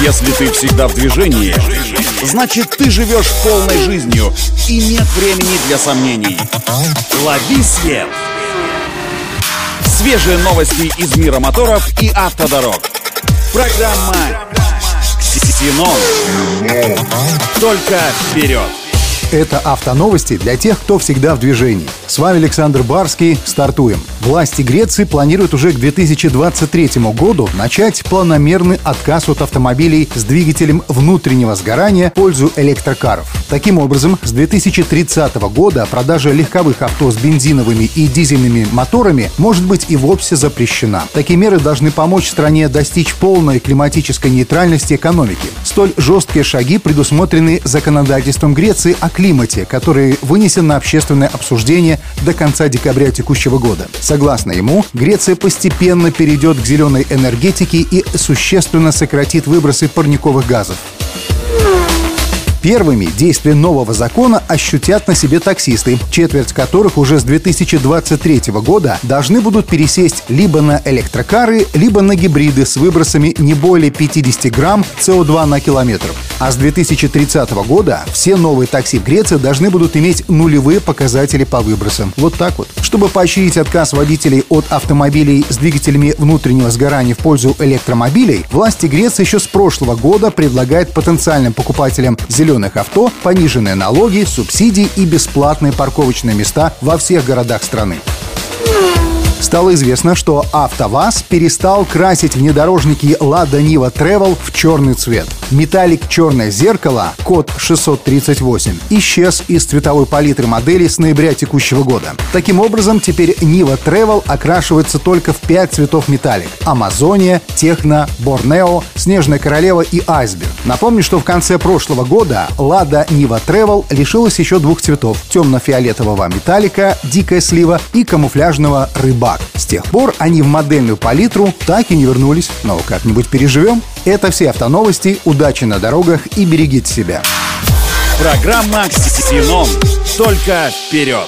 Если ты всегда в движении, значит ты живешь полной жизнью и нет времени для сомнений. Лови свет! Свежие новости из мира моторов и автодорог. Программа «Ксенон». Только вперед! Это автоновости для тех, кто всегда в движении. С вами Александр Барский. Стартуем. Власти Греции планируют уже к 2023 году начать планомерный отказ от автомобилей с двигателем внутреннего сгорания в пользу электрокаров. Таким образом, с 2030 года продажа легковых авто с бензиновыми и дизельными моторами может быть и вовсе запрещена. Такие меры должны помочь стране достичь полной климатической нейтральности экономики. Столь жесткие шаги предусмотрены законодательством Греции о климате, который вынесен на общественное обсуждение до конца декабря текущего года. Согласно ему, Греция постепенно перейдет к зеленой энергетике и существенно сократит выбросы парниковых газов. Первыми действия нового закона ощутят на себе таксисты, четверть которых уже с 2023 года должны будут пересесть либо на электрокары, либо на гибриды с выбросами не более 50 грамм СО2 на километр. А с 2030 года все новые такси в Греции должны будут иметь нулевые показатели по выбросам. Вот так вот. Чтобы поощрить отказ водителей от автомобилей с двигателями внутреннего сгорания в пользу электромобилей, власти Греции еще с прошлого года предлагают потенциальным покупателям зеленых авто пониженные налоги, субсидии и бесплатные парковочные места во всех городах страны. Стало известно, что АвтоВАЗ перестал красить внедорожники Lada Niva Travel в черный цвет. Металлик «Черное зеркало» код 638 исчез из цветовой палитры модели с ноября текущего года. Таким образом, теперь Niva Travel окрашивается только в 5 цветов металлик — Амазония, Техно, Борнео, Снежная королева и Айсберг. Напомню, что в конце прошлого года Lada Niva Travel лишилась еще двух цветов — темно-фиолетового металлика, дикая слива и камуфляжного рыбак. С тех пор они в модельную палитру так и не вернулись, но как-нибудь переживем. Это все автоновости. Удачи на дорогах и берегите себя. Программа «Ксенон». Только вперед!